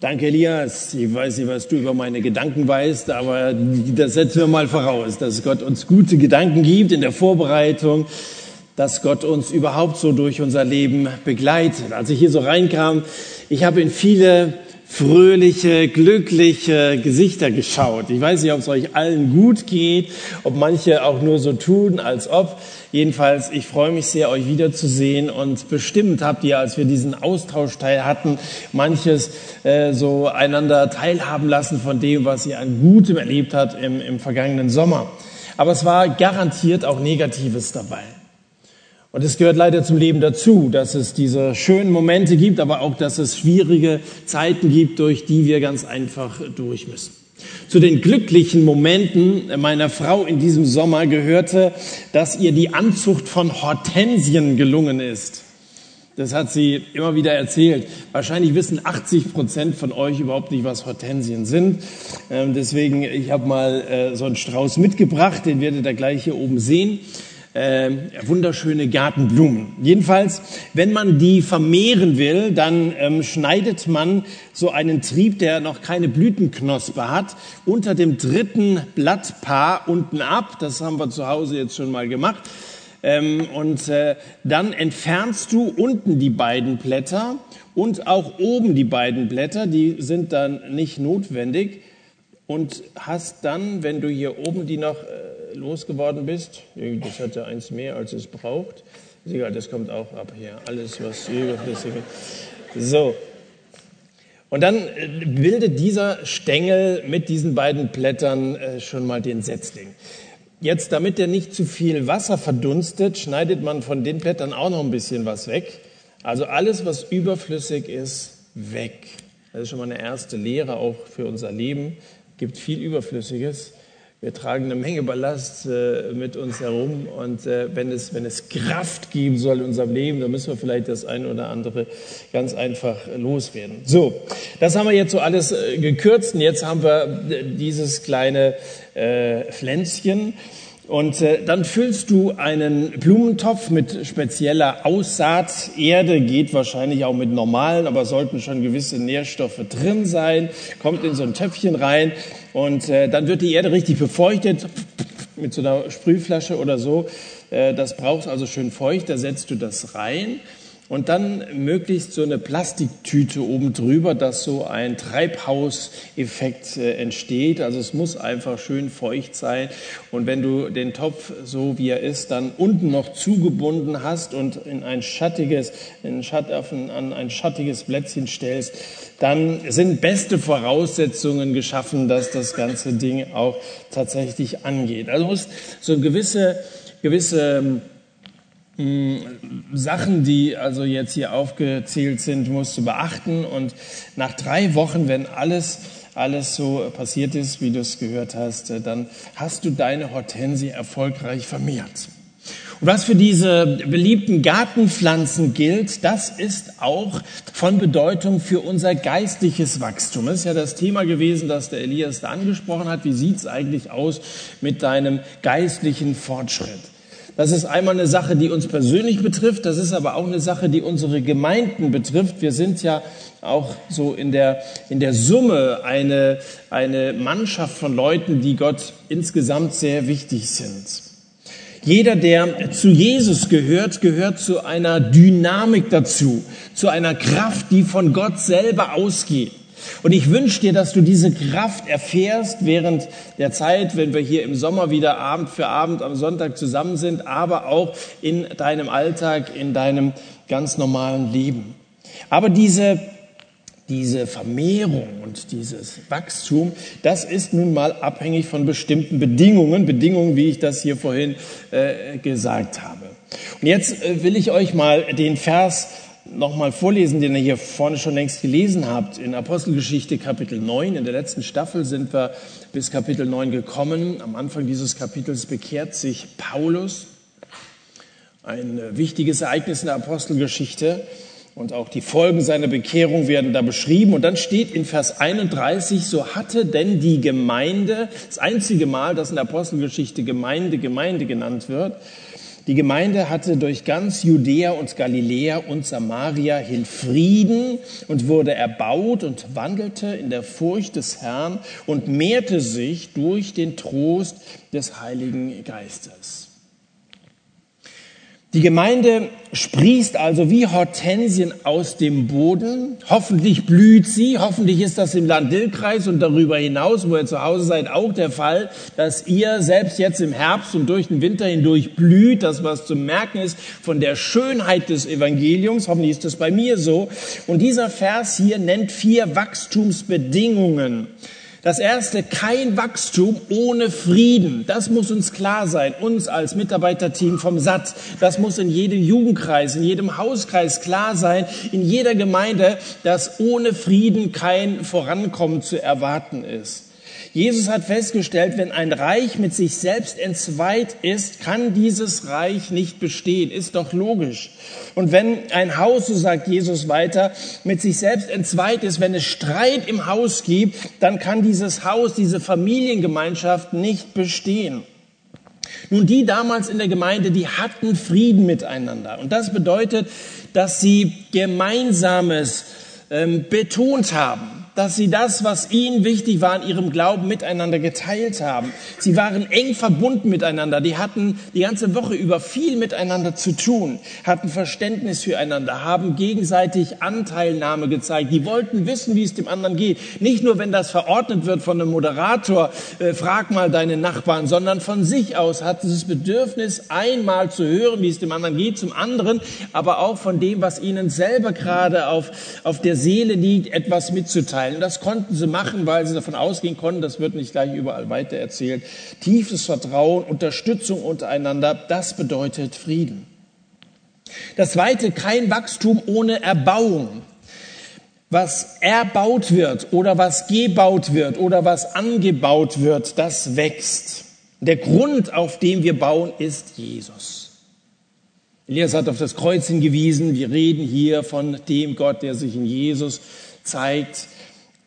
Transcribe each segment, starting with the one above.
Danke, Elias. Ich weiß nicht, was du über meine Gedanken weißt, aber das setzen wir mal voraus, dass Gott uns gute Gedanken gibt in der Vorbereitung, dass Gott uns überhaupt so durch unser Leben begleitet. Als ich hier so reinkam, ich habe in viele fröhliche, glückliche Gesichter geschaut. Ich weiß nicht, ob es euch allen gut geht, ob manche auch nur so tun, als ob. Jedenfalls, ich freue mich sehr, euch wiederzusehen und bestimmt habt ihr, als wir diesen Austauschteil hatten, manches äh, so einander teilhaben lassen von dem, was ihr an Gutem erlebt habt im, im vergangenen Sommer. Aber es war garantiert auch Negatives dabei. Und es gehört leider zum Leben dazu, dass es diese schönen Momente gibt, aber auch, dass es schwierige Zeiten gibt, durch die wir ganz einfach durch müssen. Zu den glücklichen Momenten meiner Frau in diesem Sommer gehörte, dass ihr die Anzucht von Hortensien gelungen ist. Das hat sie immer wieder erzählt. Wahrscheinlich wissen 80 Prozent von euch überhaupt nicht, was Hortensien sind. Ähm, deswegen, ich habe mal äh, so einen Strauß mitgebracht, den werdet ihr gleich hier oben sehen äh, wunderschöne Gartenblumen. Jedenfalls, wenn man die vermehren will, dann ähm, schneidet man so einen Trieb, der noch keine Blütenknospe hat, unter dem dritten Blattpaar unten ab. Das haben wir zu Hause jetzt schon mal gemacht. Ähm, und äh, dann entfernst du unten die beiden Blätter und auch oben die beiden Blätter. Die sind dann nicht notwendig und hast dann, wenn du hier oben die noch äh, losgeworden bist, das hat ja eins mehr, als es braucht, ist egal, das kommt auch ab hier, alles was überflüssig ist. So. Und dann äh, bildet dieser Stängel mit diesen beiden Blättern äh, schon mal den Setzling. Jetzt, damit der nicht zu viel Wasser verdunstet, schneidet man von den Blättern auch noch ein bisschen was weg. Also alles, was überflüssig ist, weg. Das ist schon mal eine erste Lehre auch für unser Leben gibt viel Überflüssiges. Wir tragen eine Menge Ballast äh, mit uns herum und äh, wenn, es, wenn es Kraft geben soll in unserem Leben, dann müssen wir vielleicht das eine oder andere ganz einfach loswerden. So, das haben wir jetzt so alles äh, gekürzt und jetzt haben wir äh, dieses kleine äh, Pflänzchen und äh, dann füllst du einen Blumentopf mit spezieller Aussaat. Erde geht wahrscheinlich auch mit normalen, aber sollten schon gewisse Nährstoffe drin sein. Kommt in so ein Töpfchen rein und äh, dann wird die Erde richtig befeuchtet mit so einer Sprühflasche oder so. Äh, das brauchst also schön feucht. Da setzt du das rein und dann möglichst so eine Plastiktüte oben drüber, dass so ein Treibhauseffekt äh, entsteht. Also es muss einfach schön feucht sein. Und wenn du den Topf so wie er ist, dann unten noch zugebunden hast und in ein schattiges, in Schatt, an ein schattiges Plätzchen stellst, dann sind beste Voraussetzungen geschaffen, dass das ganze Ding auch tatsächlich angeht. Also muss so gewisse, gewisse ähm, Sachen, die also jetzt hier aufgezählt sind, musst du beachten. Und nach drei Wochen, wenn alles, alles so passiert ist, wie du es gehört hast, äh, dann hast du deine Hortensie erfolgreich vermehrt. Und was für diese beliebten Gartenpflanzen gilt, das ist auch von Bedeutung für unser geistliches Wachstum. Das ist ja das Thema gewesen, das der Elias da angesprochen hat. Wie sieht es eigentlich aus mit deinem geistlichen Fortschritt? Das ist einmal eine Sache, die uns persönlich betrifft. Das ist aber auch eine Sache, die unsere Gemeinden betrifft. Wir sind ja auch so in der, in der Summe eine, eine Mannschaft von Leuten, die Gott insgesamt sehr wichtig sind. Jeder, der zu Jesus gehört, gehört zu einer Dynamik dazu, zu einer Kraft, die von Gott selber ausgeht. Und ich wünsche dir, dass du diese Kraft erfährst während der Zeit, wenn wir hier im Sommer wieder Abend für Abend am Sonntag zusammen sind, aber auch in deinem Alltag, in deinem ganz normalen Leben. Aber diese, diese Vermehrung und dieses Wachstum, das ist nun mal abhängig von bestimmten Bedingungen, Bedingungen, wie ich das hier vorhin äh, gesagt habe. Und jetzt äh, will ich euch mal den Vers nochmal vorlesen, den ihr hier vorne schon längst gelesen habt. In Apostelgeschichte Kapitel 9, in der letzten Staffel sind wir bis Kapitel 9 gekommen. Am Anfang dieses Kapitels bekehrt sich Paulus. Ein wichtiges Ereignis in der Apostelgeschichte. Und auch die Folgen seiner Bekehrung werden da beschrieben. Und dann steht in Vers 31, so hatte denn die Gemeinde, das einzige Mal, dass in der Apostelgeschichte Gemeinde, Gemeinde genannt wird, Die Gemeinde hatte durch ganz Judäa und Galiläa und Samaria hin Frieden und wurde erbaut und wandelte in der Furcht des Herrn und mehrte sich durch den Trost des Heiligen Geistes. Die Gemeinde sprießt also wie Hortensien aus dem Boden. Hoffentlich blüht sie. Hoffentlich ist das im Land-Dill-Kreis und darüber hinaus, wo ihr zu Hause seid, auch der Fall, dass ihr selbst jetzt im Herbst und durch den Winter hindurch blüht. Das, was zu merken ist von der Schönheit des Evangeliums. Hoffentlich ist das bei mir so. Und dieser Vers hier nennt vier Wachstumsbedingungen. Das erste, kein Wachstum ohne Frieden. Das muss uns klar sein, uns als Mitarbeiterteam vom SAT. Das muss in jedem Jugendkreis, in jedem Hauskreis klar sein, in jeder Gemeinde, dass ohne Frieden kein Vorankommen zu erwarten ist. Jesus hat festgestellt, wenn ein Reich mit sich selbst entzweit ist, kann dieses Reich nicht bestehen. Ist doch logisch. Und wenn ein Haus, so sagt Jesus weiter, mit sich selbst entzweit ist, wenn es Streit im Haus gibt, dann kann dieses Haus, diese Familiengemeinschaft nicht bestehen. Nun, die damals in der Gemeinde, die hatten Frieden miteinander. Und das bedeutet, dass sie Gemeinsames ähm, betont haben dass sie das, was ihnen wichtig war, in ihrem Glauben miteinander geteilt haben. Sie waren eng verbunden miteinander. Die hatten die ganze Woche über viel miteinander zu tun, hatten Verständnis füreinander, haben gegenseitig Anteilnahme gezeigt. Die wollten wissen, wie es dem anderen geht. Nicht nur, wenn das verordnet wird von einem Moderator, äh, frag mal deine Nachbarn, sondern von sich aus hatten sie das Bedürfnis, einmal zu hören, wie es dem anderen geht, zum anderen, aber auch von dem, was ihnen selber gerade auf, auf der Seele liegt, etwas mitzuteilen mitteilen. Das konnten sie machen, weil sie davon ausgehen konnten, das wird nicht gleich überall weiter erzählt. Tiefes Vertrauen, Unterstützung untereinander, das bedeutet Frieden. Das zweite, kein Wachstum ohne Erbauung. Was erbaut wird oder was gebaut wird oder was angebaut wird, das wächst. Der Grund, auf dem wir bauen, ist Jesus. Elias hat auf das Kreuz hingewiesen. Wir reden hier von dem Gott, der sich in Jesus zeigt.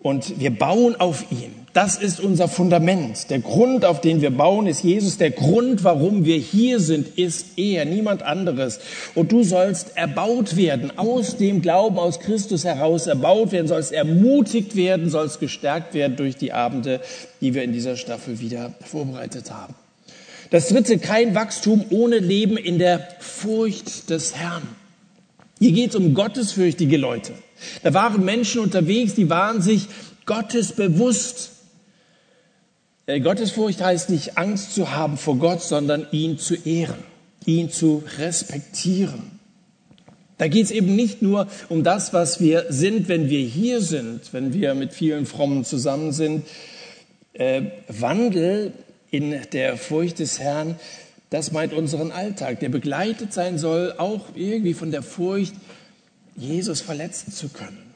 Und wir bauen auf ihn. Das ist unser Fundament. Der Grund, auf den wir bauen, ist Jesus. Der Grund, warum wir hier sind, ist er, niemand anderes. Und du sollst erbaut werden, aus dem Glauben aus Christus heraus erbaut werden, sollst ermutigt werden, sollst gestärkt werden durch die Abende, die wir in dieser Staffel wieder vorbereitet haben. Das dritte, kein Wachstum ohne Leben in der Furcht des Herrn. Hier geht es um gottesfürchtige Leute. Da waren Menschen unterwegs, die waren sich Gottes bewusst. Äh, Gottesfurcht heißt nicht Angst zu haben vor Gott, sondern ihn zu ehren, ihn zu respektieren. Da geht es eben nicht nur um das, was wir sind, wenn wir hier sind, wenn wir mit vielen Frommen zusammen sind. Äh, Wandel in der Furcht des Herrn, das meint unseren Alltag, der begleitet sein soll, auch irgendwie von der Furcht, Jesus verletzen zu können.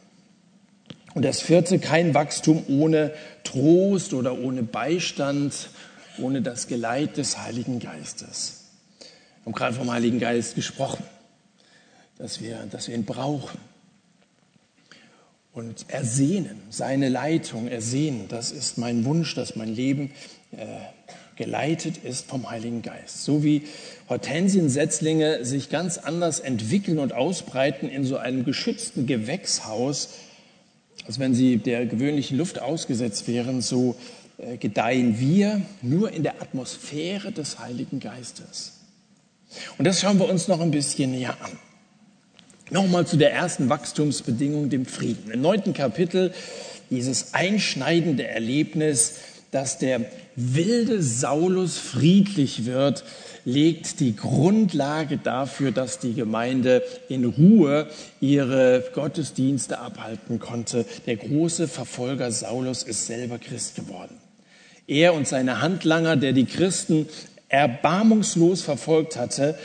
Und das vierte, kein Wachstum ohne Trost oder ohne Beistand, ohne das Geleit des Heiligen Geistes. Wir haben gerade vom Heiligen Geist gesprochen, dass wir, dass wir ihn brauchen. Und ersehnen, seine Leitung ersehnen, das ist mein Wunsch, dass mein Leben äh, geleitet ist vom Heiligen Geist. So wie Hortensiensetzlinge sich ganz anders entwickeln und ausbreiten in so einem geschützten Gewächshaus, als wenn sie der gewöhnlichen Luft ausgesetzt wären, so äh, gedeihen wir nur in der Atmosphäre des Heiligen Geistes. Und das schauen wir uns noch ein bisschen näher an. Nochmal zu der ersten Wachstumsbedingung, dem Frieden. Im neunten Kapitel dieses einschneidende Erlebnis, dass der wilde Saulus friedlich wird, legt die Grundlage dafür, dass die Gemeinde in Ruhe ihre Gottesdienste abhalten konnte. Der große Verfolger Saulus ist selber Christ geworden. Er und seine Handlanger, der die Christen erbarmungslos verfolgt hatte,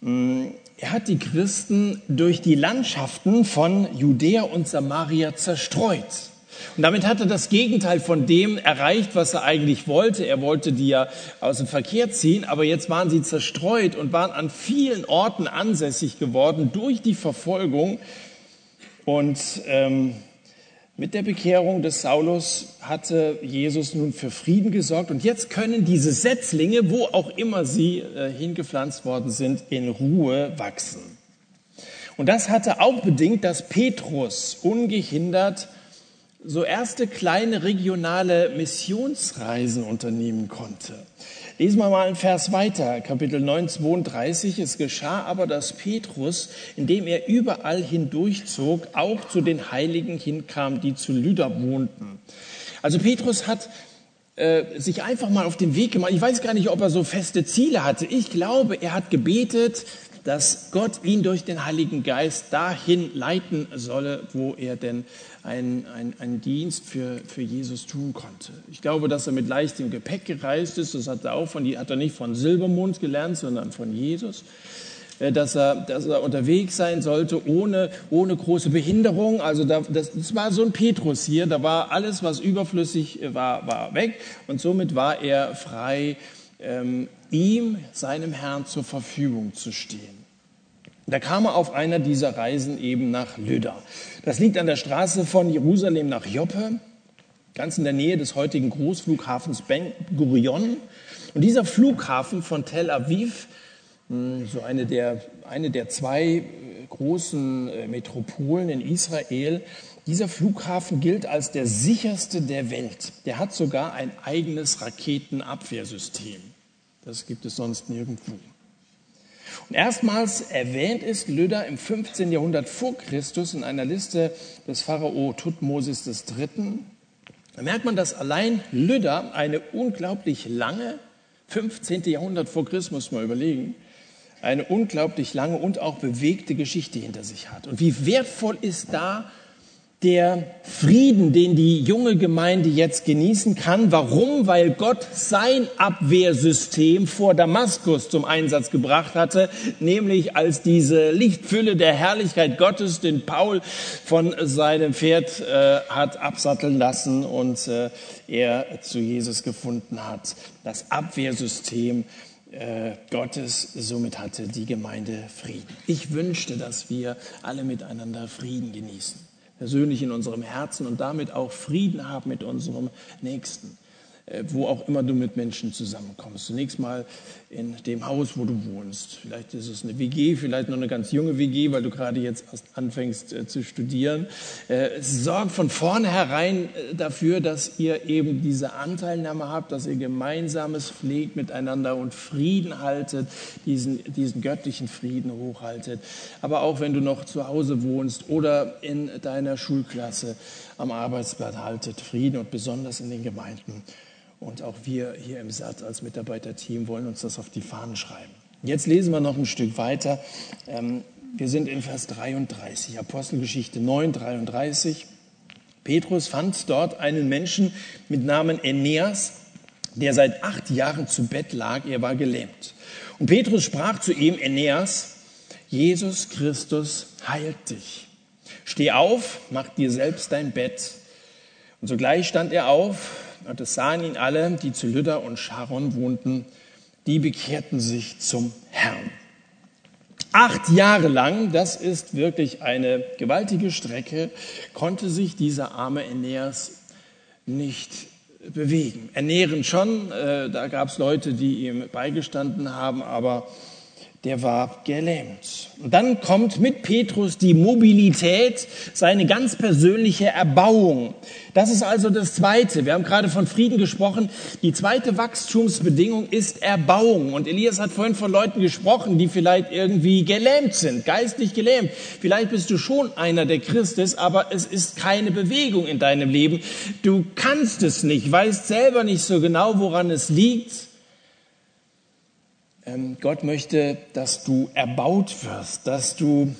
mm, er hat die Christen durch die Landschaften von Judäa und Samaria zerstreut. Und damit hat er das Gegenteil von dem erreicht, was er eigentlich wollte. Er wollte die ja aus dem Verkehr ziehen, aber jetzt waren sie zerstreut und waren an vielen Orten ansässig geworden durch die Verfolgung. Und ähm, Mit der Bekehrung des Saulus hatte Jesus nun für Frieden gesorgt und jetzt können diese Setzlinge, wo auch immer sie äh, hingepflanzt worden sind, in Ruhe wachsen. Und das hatte auch bedingt, dass Petrus ungehindert so erste kleine regionale Missionsreisen unternehmen konnte. Lesen wir mal einen Vers weiter, Kapitel 9, 32. Es geschah aber, dass Petrus, indem er überall hindurchzog, auch zu den Heiligen hinkam, die zu Lüder wohnten. Also Petrus hat äh, sich einfach mal auf den Weg gemacht. Ich weiß gar nicht, ob er so feste Ziele hatte. Ich glaube, er hat gebetet, dass Gott ihn durch den Heiligen Geist dahin leiten solle, wo er denn einen, einen, einen Dienst für, für Jesus tun konnte. Ich glaube, dass er mit leichtem Gepäck gereist ist. Das hat er auch von, hat er nicht von Silbermond gelernt, sondern von Jesus. Äh, dass er, dass er unterwegs sein sollte ohne, ohne große Behinderung. Also da, das, das war so ein Petrus hier. Da war alles, was überflüssig war, war weg. Und somit war er frei, ähm, ihm, seinem Herrn, zur Verfügung zu stehen. Da kam er auf einer dieser Reisen eben nach Lydda. Das liegt an der Straße von Jerusalem nach Joppe, ganz in der Nähe des heutigen Großflughafens Ben Gurion. Und dieser Flughafen von Tel Aviv, hm, so eine der, eine der zwei äh, großen äh, Metropolen in Israel, dieser Flughafen gilt als der sicherste der Welt. Der hat sogar ein eigenes Raketenabwehrsystem. Das gibt es sonst nirgendwo. Und erstmals erwähnt ist Lüder im 15. Jahrhundert vor Christus in einer Liste des Pharao Tutmosis III. Da merkt man, dass allein Lüder eine unglaublich lange, 15. Jahrhundert vor Christus, muss man überlegen, eine unglaublich lange und auch bewegte Geschichte hinter sich hat. Und wie wertvoll ist da der Frieden, den die junge Gemeinde jetzt genießen kann. Warum? Weil Gott sein Abwehrsystem vor Damaskus zum Einsatz gebracht hatte, nämlich als diese Lichtfülle der Herrlichkeit Gottes den Paul von seinem Pferd äh, hat absatteln lassen und äh, er zu Jesus gefunden hat. Das Abwehrsystem äh, Gottes, somit hatte die Gemeinde Frieden. Ich wünschte, dass wir alle miteinander Frieden genießen persönlich in unserem Herzen und damit auch Frieden haben mit unserem Nächsten. Äh, wo auch immer du mit Menschen zusammenkommst. Zunächst mal in dem Haus, wo du wohnst. Vielleicht ist es eine WG, vielleicht noch eine ganz junge WG, weil du gerade jetzt erst anfängst äh, zu studieren. Äh, sorg von vornherein äh, dafür, dass ihr eben diese Anteilnahme habt, dass ihr Gemeinsames pflegt miteinander und Frieden haltet, diesen, diesen göttlichen Frieden hochhaltet. Aber auch wenn du noch zu Hause wohnst oder in deiner Schulklasse am Arbeitsplatz haltet Frieden und besonders in den Gemeinden. Und auch wir hier im SAT als Mitarbeiterteam wollen uns das auf die Fahnen schreiben. Jetzt lesen wir noch ein Stück weiter. Ähm, wir sind in Vers 33, Apostelgeschichte 9, 33. Petrus fand dort einen Menschen mit Namen Aeneas, der seit acht Jahren zu Bett lag. Er war gelähmt. Und Petrus sprach zu ihm, Aeneas, Jesus Christus heilt dich. Steh auf, mach dir selbst dein Bett. Und sogleich stand er auf, und es sahen ihn alle, die zu Lydda und Sharon wohnten, die bekehrten sich zum Herrn. Acht Jahre lang, das ist wirklich eine gewaltige Strecke, konnte sich dieser arme Aeneas nicht bewegen. Ernähren schon, äh, da gab es Leute, die ihm beigestanden haben, aber der war gelähmt. Und dann kommt mit Petrus die Mobilität, seine ganz persönliche Erbauung. Das ist also das Zweite. Wir haben gerade von Frieden gesprochen. Die zweite Wachstumsbedingung ist Erbauung. Und Elias hat vorhin von Leuten gesprochen, die vielleicht irgendwie gelähmt sind, geistlich gelähmt. Vielleicht bist du schon einer, der Christ ist, aber es ist keine Bewegung in deinem Leben. Du kannst es nicht, weißt selber nicht so genau, woran es liegt. Ähm, Gott möchte, dass du erbaut wirst, dass du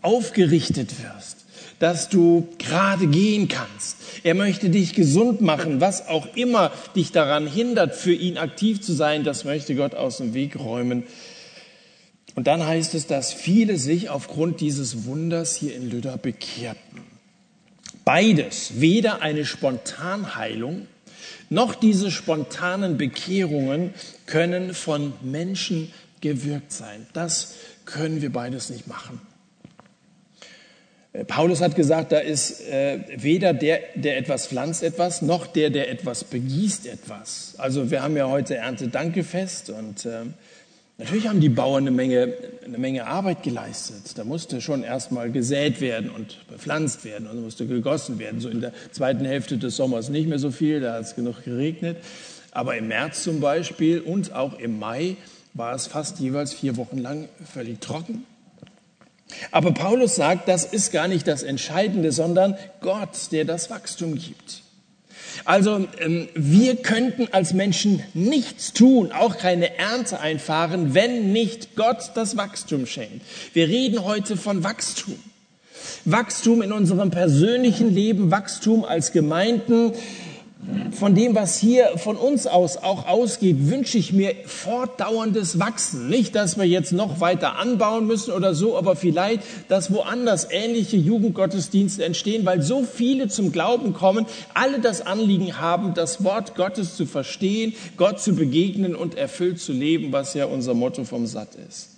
aufgerichtet wirst, dass du gerade gehen kannst. Er möchte dich gesund machen, was auch immer dich daran hindert, für ihn aktiv zu sein, das möchte Gott aus dem Weg räumen. Und dann heißt es, dass viele sich aufgrund dieses Wunders hier in Lüder bekehrten. Beides, weder eine Spontanheilung noch diese spontanen Bekehrungen können von Menschen gewirkt sein. Das können wir beides nicht machen. Äh, Paulus hat gesagt, da ist äh, weder der, der etwas pflanzt, etwas, noch der, der etwas begießt, etwas. Also wir haben ja heute Erntedankefest und äh, natürlich haben die Bauern eine Menge, eine Menge Arbeit geleistet. Da musste schon erstmal gesät werden und bepflanzt werden und musste gegossen werden. So in der zweiten Hälfte des Sommers nicht mehr so viel, da hat es genug geregnet. Aber im März zum Beispiel und auch im Mai war es fast jeweils vier Wochen lang völlig trocken. Aber Paulus sagt, das ist gar nicht das Entscheidende, sondern Gott, der das Wachstum gibt. Also ähm, wir könnten als Menschen nichts tun, auch keine Ernte einfahren, wenn nicht Gott das Wachstum schenkt. Wir reden heute von Wachstum. Wachstum in unserem persönlichen Leben, Wachstum als Gemeinden, von dem, was hier von uns aus auch ausgeht, wünsche ich mir fortdauerndes Wachsen. Nicht, dass wir jetzt noch weiter anbauen müssen oder so, aber vielleicht, dass woanders ähnliche Jugendgottesdienste entstehen, weil so viele zum Glauben kommen, alle das Anliegen haben, das Wort Gottes zu verstehen, Gott zu begegnen und erfüllt zu leben, was ja unser Motto vom Satt ist.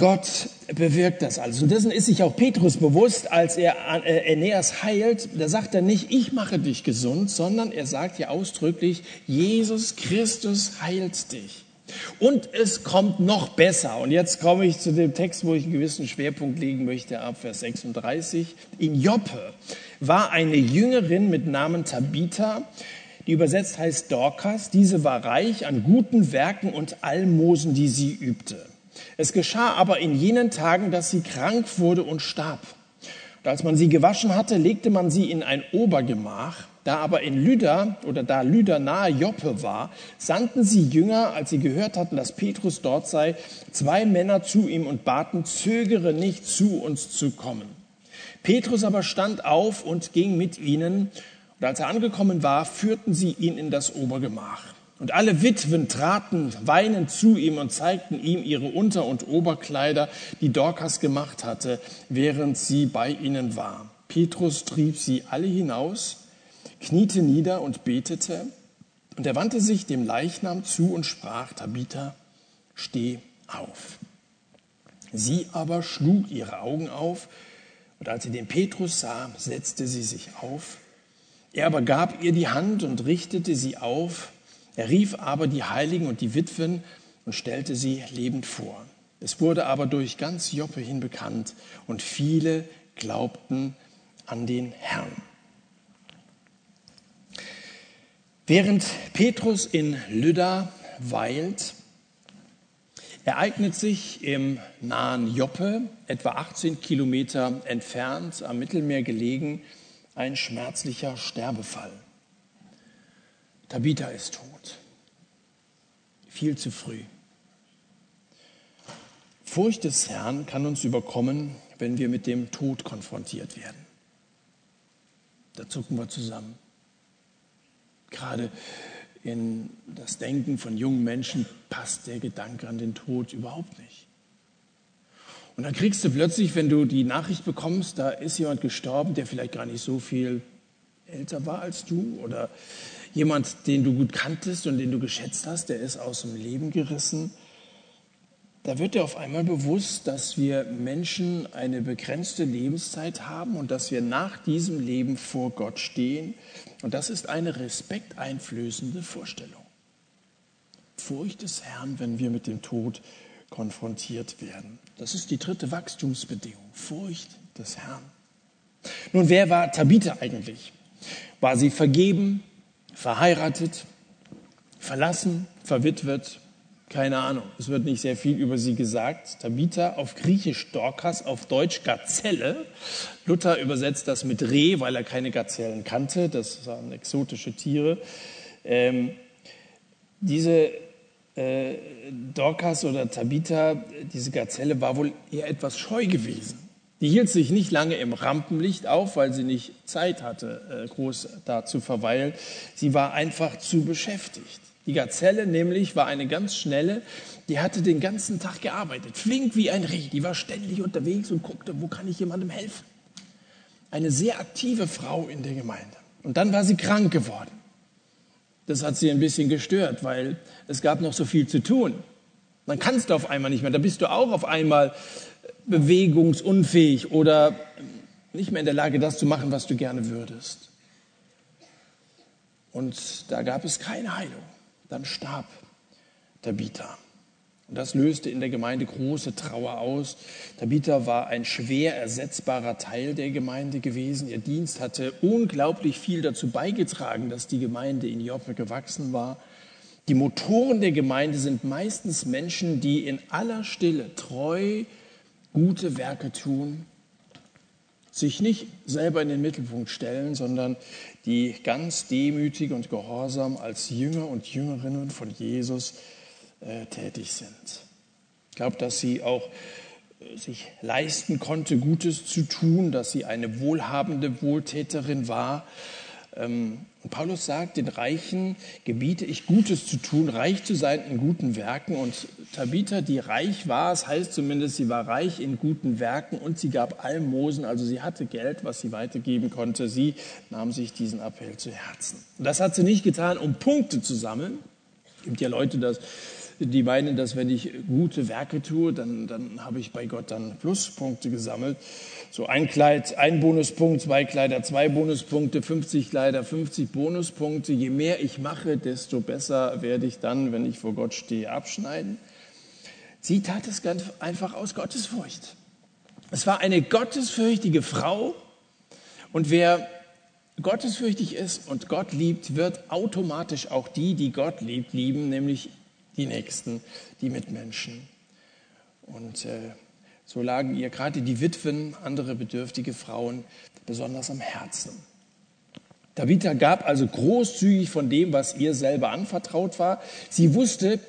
Gott bewirkt das alles. Und dessen ist sich auch Petrus bewusst, als er äh, Aeneas heilt. Da sagt er nicht, ich mache dich gesund, sondern er sagt ja ausdrücklich, Jesus Christus heilt dich. Und es kommt noch besser. Und jetzt komme ich zu dem Text, wo ich einen gewissen Schwerpunkt legen möchte, ab Vers 36. In Joppe war eine Jüngerin mit Namen Tabitha, die übersetzt heißt Dorcas. Diese war reich an guten Werken und Almosen, die sie übte. Es geschah aber in jenen Tagen, dass sie krank wurde und starb. Und als man sie gewaschen hatte, legte man sie in ein Obergemach. Da aber in Lüda oder da Lüda nahe Joppe war, sandten sie Jünger, als sie gehört hatten, dass Petrus dort sei, zwei Männer zu ihm und baten, zögere nicht zu uns zu kommen. Petrus aber stand auf und ging mit ihnen. Und als er angekommen war, führten sie ihn in das Obergemach. Und alle Witwen traten weinend zu ihm und zeigten ihm ihre Unter- und Oberkleider, die Dorcas gemacht hatte, während sie bei ihnen war. Petrus trieb sie alle hinaus, kniete nieder und betete. Und er wandte sich dem Leichnam zu und sprach, Tabitha, steh auf. Sie aber schlug ihre Augen auf, und als sie den Petrus sah, setzte sie sich auf. Er aber gab ihr die Hand und richtete sie auf. Er rief aber die Heiligen und die Witwen und stellte sie lebend vor. Es wurde aber durch ganz Joppe hin bekannt und viele glaubten an den Herrn. Während Petrus in Lydda weilt, ereignet sich im nahen Joppe, etwa 18 Kilometer entfernt, am Mittelmeer gelegen, ein schmerzlicher Sterbefall. Tabitha ist tot. Viel zu früh. Furcht des Herrn kann uns überkommen, wenn wir mit dem Tod konfrontiert werden. Da zucken wir zusammen. Gerade in das Denken von jungen Menschen passt der Gedanke an den Tod überhaupt nicht. Und dann kriegst du plötzlich, wenn du die Nachricht bekommst, da ist jemand gestorben, der vielleicht gar nicht so viel älter war als du oder jemand, den du gut kanntest und den du geschätzt hast, der ist aus dem Leben gerissen. Da wird dir auf einmal bewusst, dass wir Menschen eine begrenzte Lebenszeit haben und dass wir nach diesem Leben vor Gott stehen. Und das ist eine respekteinflößende Vorstellung. Furcht des Herrn, wenn wir mit dem Tod konfrontiert werden. Das ist die dritte Wachstumsbedingung. Furcht des Herrn. Nun, wer war Tabitha eigentlich? War sie vergeben? Verheiratet, verlassen, verwitwet, keine Ahnung. Es wird nicht sehr viel über sie gesagt. Tabitha auf Griechisch Dorcas, auf Deutsch Gazelle. Luther übersetzt das mit Reh, weil er keine Gazellen kannte. Das waren exotische Tiere. Ähm, diese äh, Dorcas oder Tabitha, diese Gazelle, war wohl eher etwas scheu gewesen. Die hielt sich nicht lange im Rampenlicht auf, weil sie nicht Zeit hatte, äh, groß da zu verweilen. Sie war einfach zu beschäftigt. Die Gazelle nämlich war eine ganz schnelle, die hatte den ganzen Tag gearbeitet, flink wie ein Reh. Die war ständig unterwegs und guckte, wo kann ich jemandem helfen. Eine sehr aktive Frau in der Gemeinde. Und dann war sie krank geworden. Das hat sie ein bisschen gestört, weil es gab noch so viel zu tun. Dann kannst du auf einmal nicht mehr. Da bist du auch auf einmal bewegungsunfähig oder nicht mehr in der Lage, das zu machen, was du gerne würdest. Und da gab es keine Heilung. Dann starb Tabitha. Und das löste in der Gemeinde große Trauer aus. Tabitha war ein schwer ersetzbarer Teil der Gemeinde gewesen. Ihr Dienst hatte unglaublich viel dazu beigetragen, dass die Gemeinde in Joppe gewachsen war. Die Motoren der Gemeinde sind meistens Menschen, die in aller Stille treu gute Werke tun, sich nicht selber in den Mittelpunkt stellen, sondern die ganz demütig und gehorsam als Jünger und Jüngerinnen von Jesus äh, tätig sind. Ich glaube, dass sie auch äh, sich leisten konnte, Gutes zu tun, dass sie eine wohlhabende Wohltäterin war. Ähm, und Paulus sagt, den Reichen gebiete ich Gutes zu tun, reich zu sein in guten Werken. Und Tabitha, die reich war, es heißt zumindest, sie war reich in guten Werken und sie gab Almosen, also sie hatte Geld, was sie weitergeben konnte. Sie nahm sich diesen Appell zu Herzen. Das hat sie nicht getan, um Punkte zu sammeln. Es gibt ja Leute, das die meinen, dass wenn ich gute Werke tue, dann, dann habe ich bei Gott dann Pluspunkte gesammelt. So ein Kleid, ein Bonuspunkt, zwei Kleider, zwei Bonuspunkte, 50 Kleider, 50 Bonuspunkte. Je mehr ich mache, desto besser werde ich dann, wenn ich vor Gott stehe, abschneiden. Sie tat es ganz einfach aus Gottesfurcht. Es war eine gottesfürchtige Frau und wer gottesfürchtig ist und Gott liebt, wird automatisch auch die, die Gott liebt, lieben, nämlich die Nächsten, die Mitmenschen. Und äh, so lagen ihr gerade die Witwen, andere bedürftige Frauen besonders am Herzen. Tabitha gab also großzügig von dem, was ihr selber anvertraut war. Sie wusste,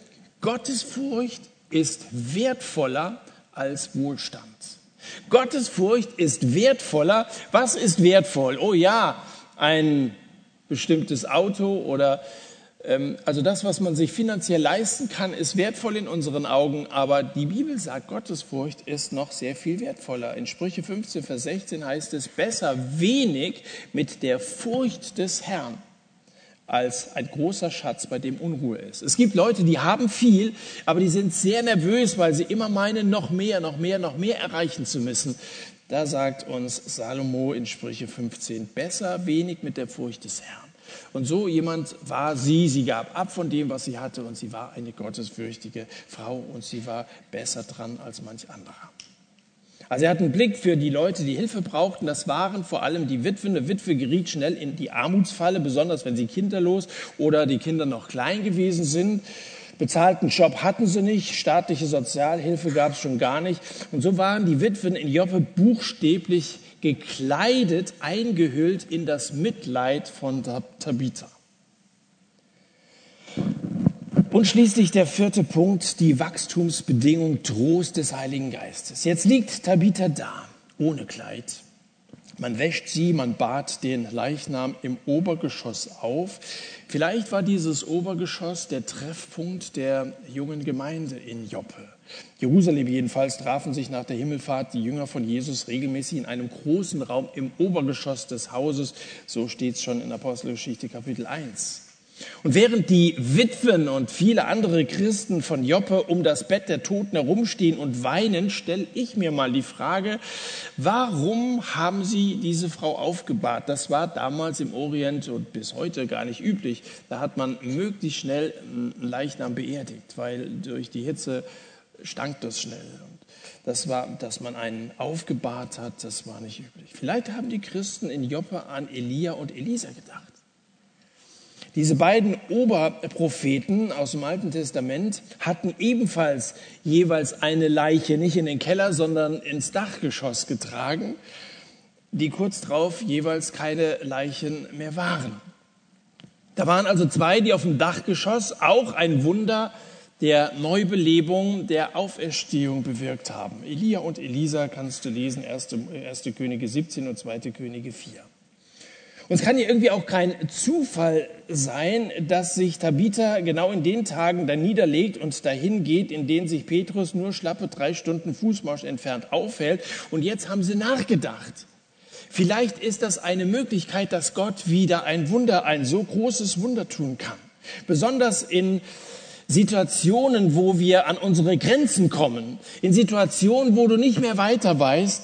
Gottesfurcht ist wertvoller als Wohlstand. Gottesfurcht ist wertvoller. Was ist wertvoll? Oh ja, ein bestimmtes Auto oder also das, was man sich finanziell leisten kann, ist wertvoll in unseren Augen, aber die Bibel sagt, Gottesfurcht ist noch sehr viel wertvoller. In Sprüche 15, Vers 16 heißt es, besser wenig mit der Furcht des Herrn als ein großer Schatz, bei dem Unruhe ist. Es gibt Leute, die haben viel, aber die sind sehr nervös, weil sie immer meinen, noch mehr, noch mehr, noch mehr erreichen zu müssen. Da sagt uns Salomo in Sprüche 15, besser wenig mit der Furcht des Herrn und so jemand war sie. Sie gab ab von dem, was sie hatte und sie war eine gottesfürchtige Frau und sie war besser dran als manch anderer. Also er hat einen Blick für die Leute, die Hilfe brauchten. Das waren vor allem die Witwen. Eine Witwe geriet schnell in die Armutsfalle, besonders wenn sie kinderlos oder die Kinder noch klein gewesen sind. Bezahlten Job hatten sie nicht, staatliche Sozialhilfe gab es schon gar nicht. Und so waren die Witwen in Joppe buchstäblich gekleidet, eingehüllt in das Mitleid von Tabitha. Und schließlich der vierte Punkt, die Wachstumsbedingung Trost des Heiligen Geistes. Jetzt liegt Tabitha da, ohne Kleid. Man wäscht sie, man bat den Leichnam im Obergeschoss auf. Vielleicht war dieses Obergeschoss der Treffpunkt der jungen Gemeinde in Joppe. Jerusalem jedenfalls trafen sich nach der Himmelfahrt die Jünger von Jesus regelmäßig in einem großen Raum im Obergeschoss des Hauses. So steht es schon in Apostelgeschichte Kapitel 1. Und während die Witwen und viele andere Christen von Joppe um das Bett der Toten herumstehen und weinen, stelle ich mir mal die Frage, warum haben sie diese Frau aufgebahrt? Das war damals im Orient und bis heute gar nicht üblich. Da hat man möglichst schnell einen Leichnam beerdigt, weil durch die Hitze stank das schnell. Und das war, dass man einen aufgebahrt hat, das war nicht üblich. Vielleicht haben die Christen in Joppe an Elia und Elisa gedacht. Diese beiden Oberpropheten aus dem Alten Testament hatten ebenfalls jeweils eine Leiche nicht in den Keller, sondern ins Dachgeschoss getragen, die kurz darauf jeweils keine Leichen mehr waren. Da waren also zwei, die auf dem Dachgeschoss auch ein Wunder der Neubelebung, der Auferstehung bewirkt haben. Elia und Elisa kannst du lesen, 1. 1. Könige 17 und 2. Könige 4. Und es kann ja irgendwie auch kein Zufall sein, dass sich Tabitha genau in den Tagen da niederlegt und dahin geht, in denen sich Petrus nur schlappe drei Stunden Fußmarsch entfernt aufhält. Und jetzt haben sie nachgedacht. Vielleicht ist das eine Möglichkeit, dass Gott wieder ein Wunder, ein so großes Wunder tun kann. Besonders in Situationen, wo wir an unsere Grenzen kommen, in Situationen, wo du nicht mehr weiter weißt,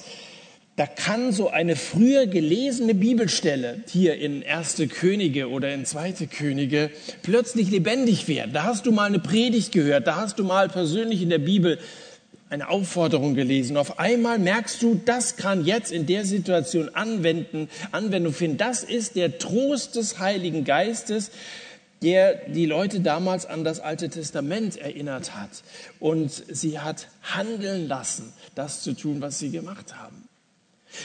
da kann so eine früher gelesene Bibelstelle hier in Erste Könige oder in Zweite Könige plötzlich lebendig werden. Da hast du mal eine Predigt gehört, da hast du mal persönlich in der Bibel eine Aufforderung gelesen. Auf einmal merkst du, das kann jetzt in der Situation anwenden, Anwendung finden. Das ist der Trost des Heiligen Geistes, der die Leute damals an das Alte Testament erinnert hat. Und sie hat handeln lassen, das zu tun, was sie gemacht haben.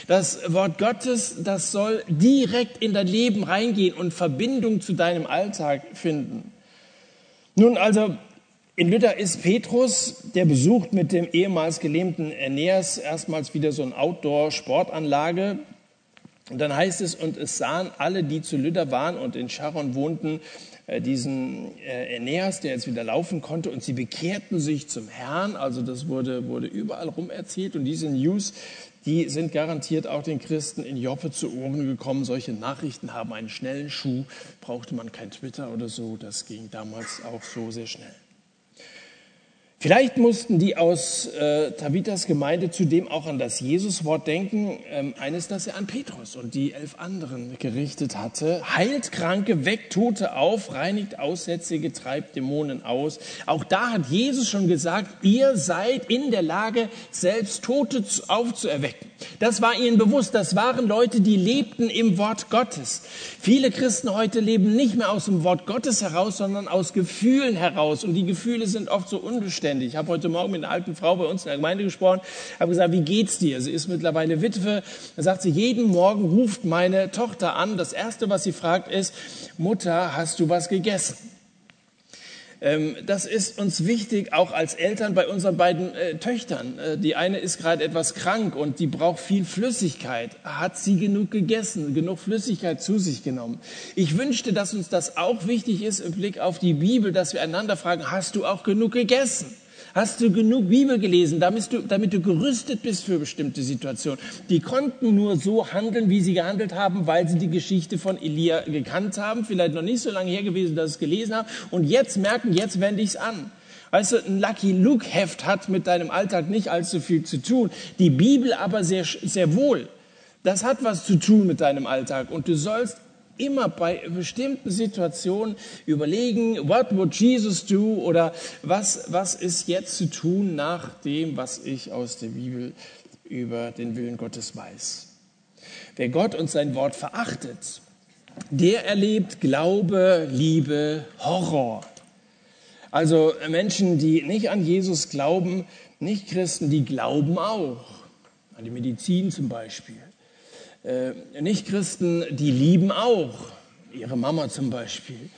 Das Wort Gottes, das soll direkt in dein Leben reingehen und Verbindung zu deinem Alltag finden. Nun also, in Luther ist Petrus, der besucht mit dem ehemals gelähmten Aeneas erstmals wieder so eine Outdoor-Sportanlage. Und dann heißt es, und es sahen alle, die zu Luther waren und in Sharon wohnten, diesen äh, Aeneas, der jetzt wieder laufen konnte, und sie bekehrten sich zum Herrn. Also das wurde, wurde überall rum erzählt. Und diese News, die sind garantiert auch den Christen in Joppe zu Ohren gekommen. Solche Nachrichten haben einen schnellen Schuh, brauchte man kein Twitter oder so. Das ging damals auch so sehr schnell. Vielleicht mussten die aus äh, Tabitas Gemeinde zudem auch an das Jesuswort denken, ähm, eines, das er an Petrus und die elf anderen gerichtet hatte. Heilt Kranke, weckt Tote auf, reinigt Aussätzige, treibt Dämonen aus. Auch da hat Jesus schon gesagt, ihr seid in der Lage, selbst Tote aufzuerwecken. Das war ihnen bewusst. Das waren Leute, die lebten im Wort Gottes. Viele Christen heute leben nicht mehr aus dem Wort Gottes heraus, sondern aus Gefühlen heraus. Und die Gefühle sind oft so unbeständig. Ich habe heute Morgen mit einer alten Frau bei uns in der Gemeinde gesprochen, habe gesagt, wie geht's dir? Sie ist mittlerweile Witwe. Da sagt sie, jeden Morgen ruft meine Tochter an. Das erste, was sie fragt, ist, Mutter, hast du was gegessen? Ähm, das ist uns wichtig, auch als Eltern bei unseren beiden äh, Töchtern. Äh, die eine ist gerade etwas krank und die braucht viel Flüssigkeit. Hat sie genug gegessen, genug Flüssigkeit zu sich genommen? Ich wünschte, dass uns das auch wichtig ist im Blick auf die Bibel, dass wir einander fragen, hast du auch genug gegessen? Hast du genug Bibel gelesen, damit du, damit du gerüstet bist für bestimmte Situationen? Die konnten nur so handeln, wie sie gehandelt haben, weil sie die Geschichte von Elia gekannt haben, vielleicht noch nicht so lange her gewesen, dass sie es gelesen haben und jetzt merken, jetzt wende ich es an. Weißt du, ein Lucky Luke Heft hat mit deinem Alltag nicht allzu viel zu tun, die Bibel aber sehr, sehr wohl. Das hat was zu tun mit deinem Alltag und du sollst immer bei bestimmten Situationen überlegen, what would Jesus do oder was, was ist jetzt zu tun nach dem, was ich aus der Bibel über den Willen Gottes weiß. Wer Gott und sein Wort verachtet, der erlebt Glaube, Liebe, Horror. Also Menschen, die nicht an Jesus glauben, nicht Christen, die glauben auch. An die Medizin zum Beispiel. Äh, Nichtchristen, die lieben auch, ihre Mama zum Beispiel.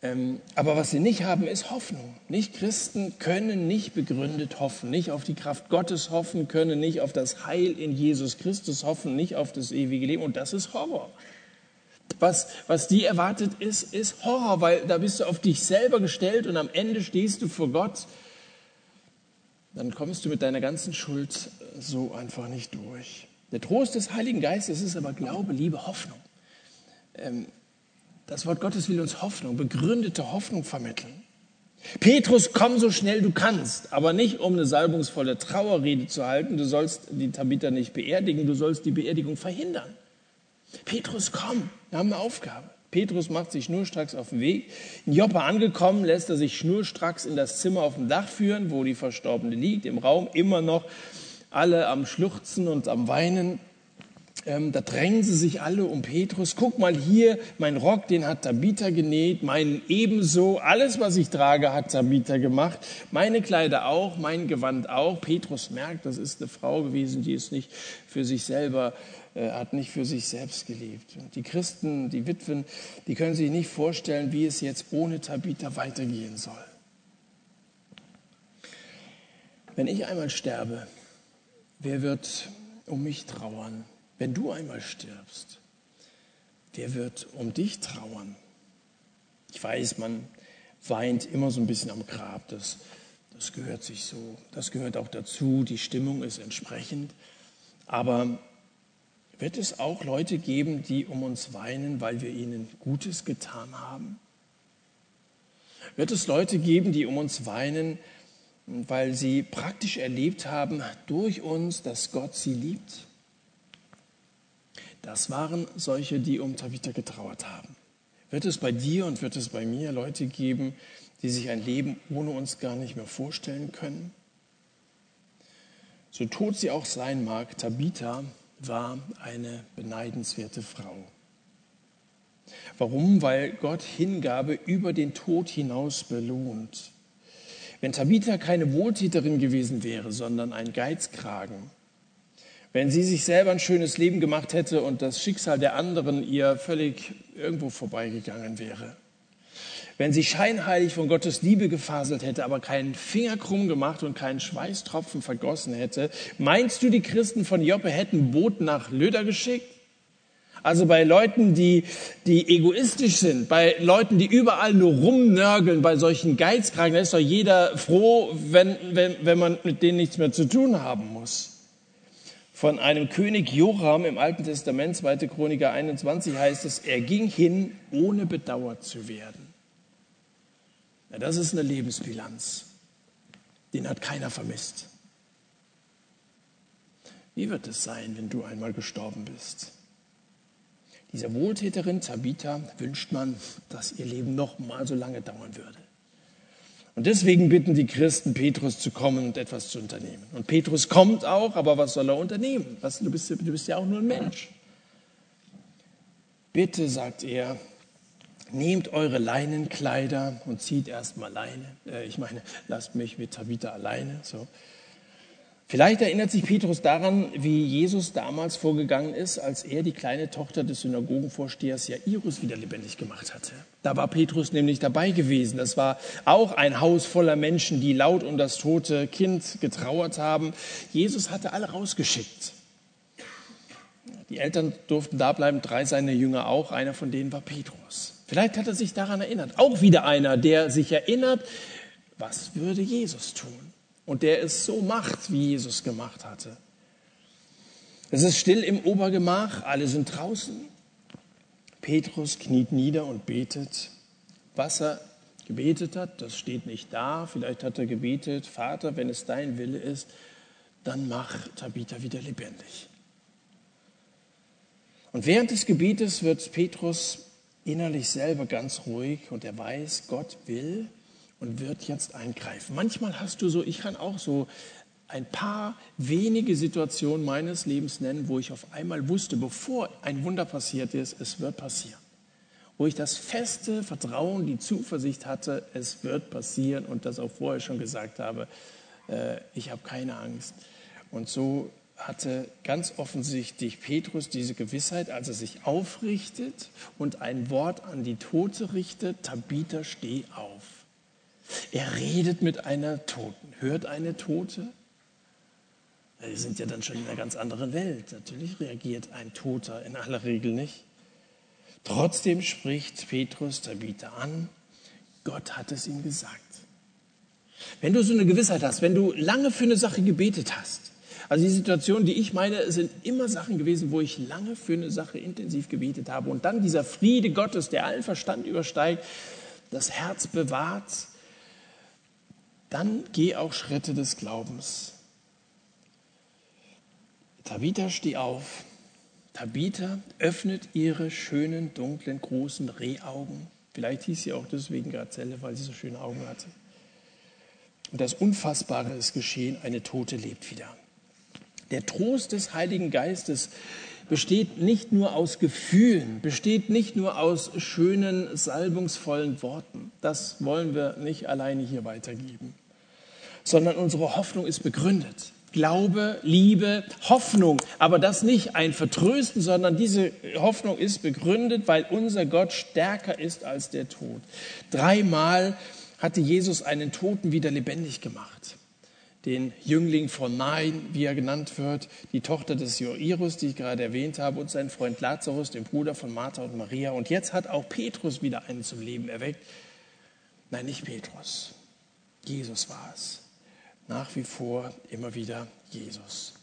Ähm, aber was sie nicht haben, ist Hoffnung. Nichtchristen können nicht begründet hoffen, nicht auf die Kraft Gottes hoffen, können nicht auf das Heil in Jesus Christus hoffen, nicht auf das ewige Leben. Und das ist Horror. Was, was die erwartet ist, ist Horror, weil da bist du auf dich selber gestellt und am Ende stehst du vor Gott. Dann kommst du mit deiner ganzen Schuld so einfach nicht durch. Der Trost des Heiligen Geistes ist aber Glaube, Liebe, Hoffnung. Ähm, das Wort Gottes will uns Hoffnung, begründete Hoffnung vermitteln. Petrus, komm so schnell du kannst, aber nicht um eine salbungsvolle Trauerrede zu halten. Du sollst die Tabitha nicht beerdigen, du sollst die Beerdigung verhindern. Petrus, komm, wir haben eine Aufgabe. Petrus macht sich schnurstracks auf den Weg. In Joppe angekommen, lässt er sich schnurstracks in das Zimmer auf dem Dach führen, wo die Verstorbene liegt, im Raum immer noch alle am Schluchzen und am Weinen. Ähm, da drängen sie sich alle um Petrus. Guck mal hier, mein Rock, den hat Tabitha genäht, mein ebenso. Alles, was ich trage, hat Tabitha gemacht. Meine Kleider auch, mein Gewand auch. Petrus merkt, das ist eine Frau gewesen, die es nicht für sich selber äh, hat nicht für sich selbst gelebt. Und die Christen, die Witwen, die können sich nicht vorstellen, wie es jetzt ohne Tabitha weitergehen soll. Wenn ich einmal sterbe, Wer wird um mich trauern, wenn du einmal stirbst? Wer wird um dich trauern? Ich weiß, man weint immer so ein bisschen am Grab. Das, das gehört sich so. Das gehört auch dazu. Die Stimmung ist entsprechend. Aber wird es auch Leute geben, die um uns weinen, weil wir ihnen Gutes getan haben? Wird es Leute geben, die um uns weinen, weil sie praktisch erlebt haben durch uns, dass Gott sie liebt? Das waren solche, die um Tabitha getrauert haben. Wird es bei dir und wird es bei mir Leute geben, die sich ein Leben ohne uns gar nicht mehr vorstellen können? So tot sie auch sein mag, Tabitha war eine beneidenswerte Frau. Warum? Weil Gott Hingabe über den Tod hinaus belohnt. Wenn Tabitha keine Wohltäterin gewesen wäre, sondern ein Geizkragen, wenn sie sich selber ein schönes Leben gemacht hätte und das Schicksal der anderen ihr völlig irgendwo vorbeigegangen wäre. Wenn sie scheinheilig von Gottes Liebe gefaselt hätte, aber keinen Finger krumm gemacht und keinen Schweißtropfen vergossen hätte, meinst du, die Christen von Joppe hätten Boten nach Löder geschickt? Also bei Leuten, die, die egoistisch sind, bei Leuten, die überall nur rumnörgeln, bei solchen Geizkragen, da ist doch jeder froh, wenn, wenn, wenn man mit denen nichts mehr zu tun haben muss von einem König Joram im Alten Testament, 2. Chroniker 21 heißt es, er ging hin, ohne bedauert zu werden. Ja, das ist eine Lebensbilanz. Den hat keiner vermisst. Wie wird es sein, wenn du einmal gestorben bist? Dieser Wohltäterin Tabitha wünscht man, dass ihr Leben noch mal so lange dauern würde. Und deswegen bitten die Christen Petrus zu kommen und etwas zu unternehmen. Und Petrus kommt auch, aber was soll er unternehmen? Was, du, bist, du bist ja auch nur ein Mensch. Bitte, sagt er, nehmt eure Leinenkleider und zieht erstmal Leine. Äh, ich meine, lasst mich mit Tabitha alleine. So. Vielleicht erinnert sich Petrus daran, wie Jesus damals vorgegangen ist, als er die kleine Tochter des Synagogenvorstehers Jairus wieder lebendig gemacht hatte. Da war Petrus nämlich dabei gewesen. Das war auch ein Haus voller Menschen, die laut um das tote Kind getrauert haben. Jesus hatte alle rausgeschickt. Die Eltern durften da bleiben, drei seiner Jünger auch. Einer von denen war Petrus. Vielleicht hat er sich daran erinnert. Auch wieder einer, der sich erinnert, was würde Jesus tun? Und der es so macht, wie Jesus gemacht hatte. Es ist still im Obergemach, alle sind draußen. Petrus kniet nieder und betet. Was er gebetet hat, das steht nicht da. Vielleicht hat er gebetet, Vater, wenn es dein Wille ist, dann mach Tabitha wieder lebendig. Und während des Gebetes wird Petrus innerlich selber ganz ruhig und er weiß, Gott will, und wird jetzt eingreifen. Manchmal hast du so, ich kann auch so ein paar wenige Situationen meines Lebens nennen, wo ich auf einmal wusste, bevor ein Wunder passiert ist, es wird passieren. Wo ich das feste Vertrauen, die Zuversicht hatte, es wird passieren und das auch vorher schon gesagt habe, äh, ich habe keine Angst. Und so hatte ganz offensichtlich Petrus diese Gewissheit, als er sich aufrichtet und ein Wort an die Tote richtet, Tabitha, steh auf. Er redet mit einer Toten, hört eine Tote. Die sind ja dann schon in einer ganz anderen Welt. Natürlich reagiert ein Toter in aller Regel nicht. Trotzdem spricht Petrus Tabitha an. Gott hat es ihm gesagt. Wenn du so eine Gewissheit hast, wenn du lange für eine Sache gebetet hast, also die Situation, die ich meine, sind immer Sachen gewesen, wo ich lange für eine Sache intensiv gebetet habe und dann dieser Friede Gottes, der allen Verstand übersteigt, das Herz bewahrt, dann geh auch Schritte des Glaubens. Tabitha, steh auf. Tabitha öffnet ihre schönen, dunklen, großen Rehaugen. Vielleicht hieß sie auch deswegen Gazelle, weil sie so schöne Augen hatte. Und das Unfassbare ist geschehen, eine Tote lebt wieder. Der Trost des Heiligen Geistes besteht nicht nur aus Gefühlen, besteht nicht nur aus schönen, salbungsvollen Worten. Das wollen wir nicht alleine hier weitergeben sondern unsere Hoffnung ist begründet. Glaube, Liebe, Hoffnung, aber das nicht ein Vertrösten, sondern diese Hoffnung ist begründet, weil unser Gott stärker ist als der Tod. Dreimal hatte Jesus einen Toten wieder lebendig gemacht. Den Jüngling von Nain, wie er genannt wird, die Tochter des Joirus, die ich gerade erwähnt habe, und seinen Freund Lazarus, den Bruder von Martha und Maria. Und jetzt hat auch Petrus wieder einen zum Leben erweckt. Nein, nicht Petrus. Jesus war es nach wie vor immer wieder Jesus.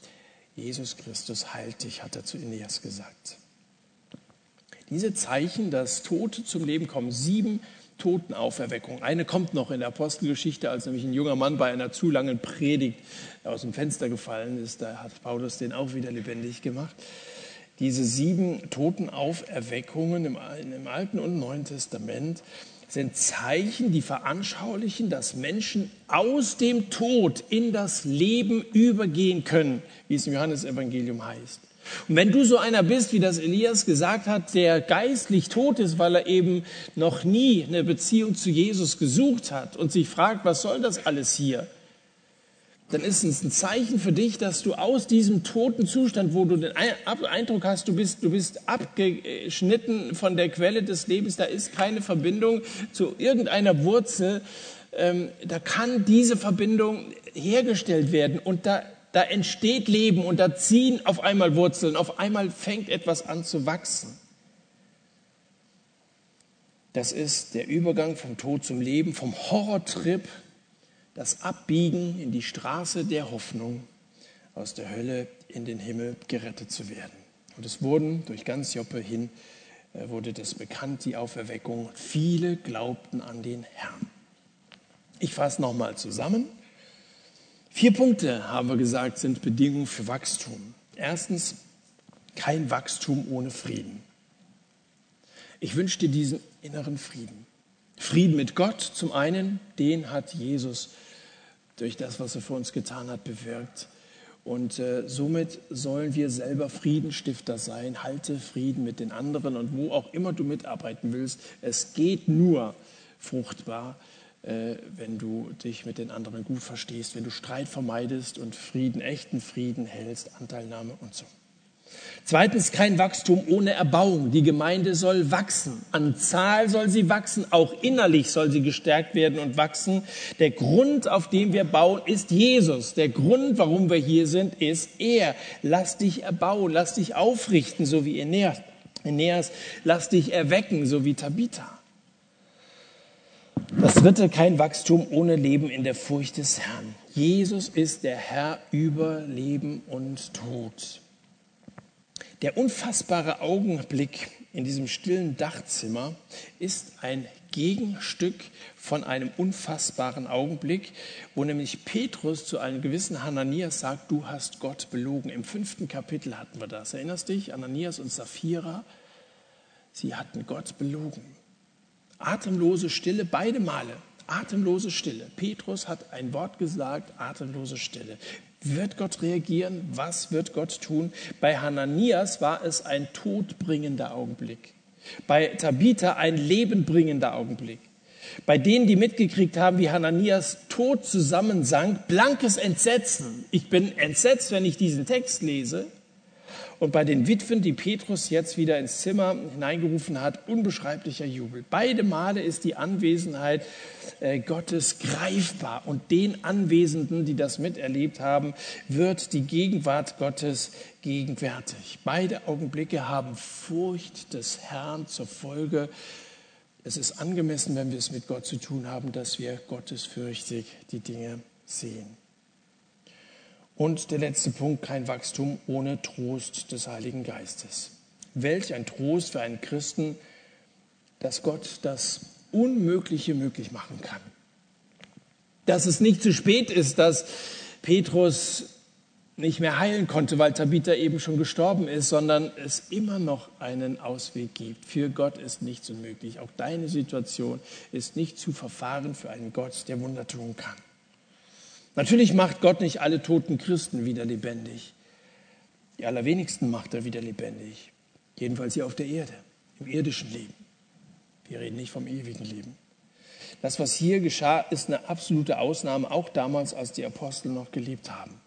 Jesus Christus heilt dich, hat er zu Ineas gesagt. Diese Zeichen, dass Tote zum Leben kommen, sieben Totenauferweckungen. Eine kommt noch in der Apostelgeschichte, als nämlich ein junger Mann bei einer zu langen Predigt aus dem Fenster gefallen ist. Da hat Paulus den auch wieder lebendig gemacht. Diese sieben Totenauferweckungen im, im Alten und Neuen Testament sind Zeichen, die veranschaulichen, dass Menschen aus dem Tod in das Leben übergehen können, wie es im Johannesevangelium heißt. Und wenn du so einer bist, wie das Elias gesagt hat, der geistlich tot ist, weil er eben noch nie eine Beziehung zu Jesus gesucht hat und sich fragt, was soll das alles hier? Dann ist es ein Zeichen für dich, dass du aus diesem toten Zustand, wo du den Eindruck hast, du bist, du bist abgeschnitten von der Quelle des Lebens, da ist keine Verbindung zu irgendeiner Wurzel, ähm, da kann diese Verbindung hergestellt werden und da da entsteht Leben und da ziehen auf einmal Wurzeln, auf einmal fängt etwas an zu wachsen. Das ist der Übergang vom Tod zum Leben, vom Horrortrip, das Abbiegen in die Straße der Hoffnung, aus der Hölle in den Himmel gerettet zu werden. Und es wurden durch ganz Joppe hin, äh, wurde das bekannt, die Auferweckung. Viele glaubten an den Herrn. Ich fasse nochmal zusammen. Vier Punkte, haben wir gesagt, sind Bedingungen für Wachstum. Erstens, kein Wachstum ohne Frieden. Ich wünsche dir diesen inneren Frieden. Frieden mit Gott zum einen, den hat Jesus durch das, was er für uns getan hat, bewirkt. Und äh, somit sollen wir selber Friedenstifter sein. Halte Frieden mit den anderen und wo auch immer du mitarbeiten willst. Es geht nur fruchtbar, äh, wenn du dich mit den anderen gut verstehst, wenn du Streit vermeidest und Frieden, echten Frieden hältst, Anteilnahme und so. Zweitens, kein Wachstum ohne Erbauung. Die Gemeinde soll wachsen. An Zahl soll sie wachsen, auch innerlich soll sie gestärkt werden und wachsen. Der Grund, auf dem wir bauen, ist Jesus. Der Grund, warum wir hier sind, ist er. Lass dich erbauen, lass dich aufrichten, so wie Eneas. Lass dich erwecken, so wie Tabitha. Das dritte, kein Wachstum ohne Leben in der Furcht des Herrn. Jesus ist der Herr über Leben und Tod. Der unfassbare Augenblick in diesem stillen Dachzimmer ist ein Gegenstück von einem unfassbaren Augenblick, wo nämlich Petrus zu einem gewissen Hananias sagt, du hast Gott belogen. Im fünften Kapitel hatten wir das. Erinnerst dich? Ananias und Sapphira, sie hatten Gott belogen. Atemlose Stille, beide Male. Atemlose Stille. Petrus hat ein Wort gesagt, atemlose Stille. Wird Gott reagieren? Was wird Gott tun? Bei Hananias war es ein todbringender Augenblick. Bei Tabitha ein lebenbringender Augenblick. Bei denen, die mitgekriegt haben, wie Hananias tot zusammensank, blankes Entsetzen. Ich bin entsetzt, wenn ich diesen Text lese. Und bei den Witwen, die Petrus jetzt wieder ins Zimmer hineingerufen hat, unbeschreiblicher Jubel. Beide Male ist die Anwesenheit äh, Gottes greifbar. Und den Anwesenden, die das miterlebt haben, wird die Gegenwart Gottes gegenwärtig. Beide Augenblicke haben Furcht des Herrn zur Folge. Es ist angemessen, wenn wir es mit Gott zu tun haben, dass wir gottesfürchtig die Dinge sehen. Und der letzte Punkt, kein Wachstum ohne Trost des Heiligen Geistes. Welch ein Trost für einen Christen, dass Gott das Unmögliche möglich machen kann. Dass es nicht zu spät ist, dass Petrus nicht mehr heilen konnte, weil Tabitha eben schon gestorben ist, sondern es immer noch einen Ausweg gibt. Für Gott ist nichts unmöglich. Auch deine Situation ist nicht zu verfahren für einen Gott, der Wunder tun kann. Natürlich macht Gott nicht alle toten Christen wieder lebendig. Die allerwenigsten macht er wieder lebendig. Jedenfalls hier auf der Erde, im irdischen Leben. Wir reden nicht vom ewigen Leben. Das, was hier geschah, ist eine absolute Ausnahme, auch damals, als die Apostel noch gelebt haben.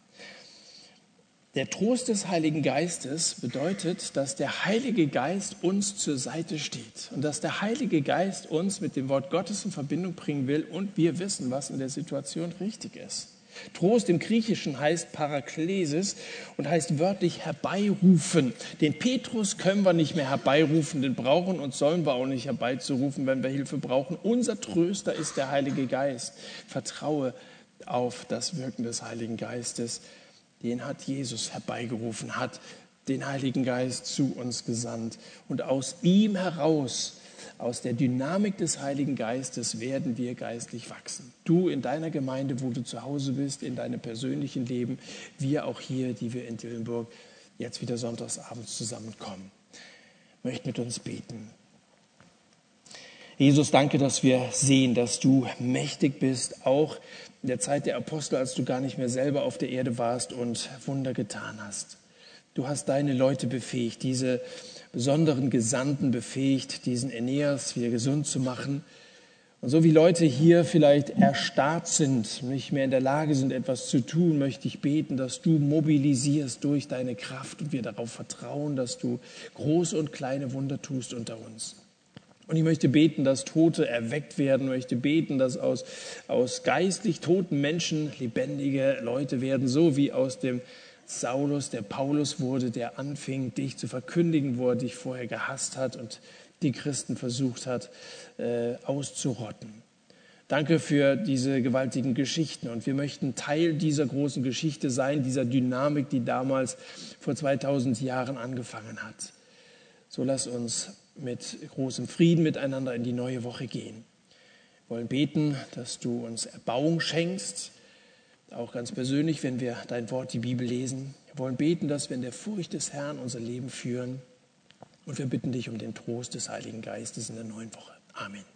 Der Trost des Heiligen Geistes bedeutet, dass der Heilige Geist uns zur Seite steht und dass der Heilige Geist uns mit dem Wort Gottes in Verbindung bringen will und wir wissen, was in der Situation richtig ist. Trost im Griechischen heißt Paraklesis und heißt wörtlich herbeirufen. Den Petrus können wir nicht mehr herbeirufen, den brauchen und sollen wir auch nicht herbeizurufen, wenn wir Hilfe brauchen. Unser Tröster ist der Heilige Geist. Vertraue auf das Wirken des Heiligen Geistes. Den hat Jesus herbeigerufen, hat den Heiligen Geist zu uns gesandt. Und aus ihm heraus aus der Dynamik des Heiligen Geistes werden wir geistlich wachsen. Du in deiner Gemeinde, wo du zu Hause bist, in deinem persönlichen Leben, wir auch hier, die wir in Dillenburg jetzt wieder sonntagsabends zusammenkommen. Ich möchte mit uns beten. Jesus, danke, dass wir sehen, dass du mächtig bist, auch in der Zeit der Apostel, als du gar nicht mehr selber auf der Erde warst und Wunder getan hast. Du hast deine Leute befähigt, diese besonderen Gesandten befähigt, diesen Aeneas wieder gesund zu machen. Und so wie Leute hier vielleicht erstarrt sind, nicht mehr in der Lage sind, etwas zu tun, möchte ich beten, dass du mobilisierst durch deine Kraft und wir darauf vertrauen, dass du große und kleine Wunder tust unter uns. Und ich möchte beten, dass Tote erweckt werden, ich möchte beten, dass aus, aus geistlich toten Menschen lebendige Leute werden, so wie aus dem Saulus, der Paulus wurde, der anfing, dich zu verkündigen, wo er dich vorher gehasst hat und die Christen versucht hat äh, auszurotten. Danke für diese gewaltigen Geschichten und wir möchten Teil dieser großen Geschichte sein, dieser Dynamik, die damals vor 2000 Jahren angefangen hat. So lass uns mit großem Frieden miteinander in die neue Woche gehen. Wir wollen beten, dass du uns Erbauung schenkst, auch ganz persönlich, wenn wir dein Wort, die Bibel lesen. Wir wollen beten, dass wir in der Furcht des Herrn unser Leben führen. Und wir bitten dich um den Trost des Heiligen Geistes in der neuen Woche. Amen.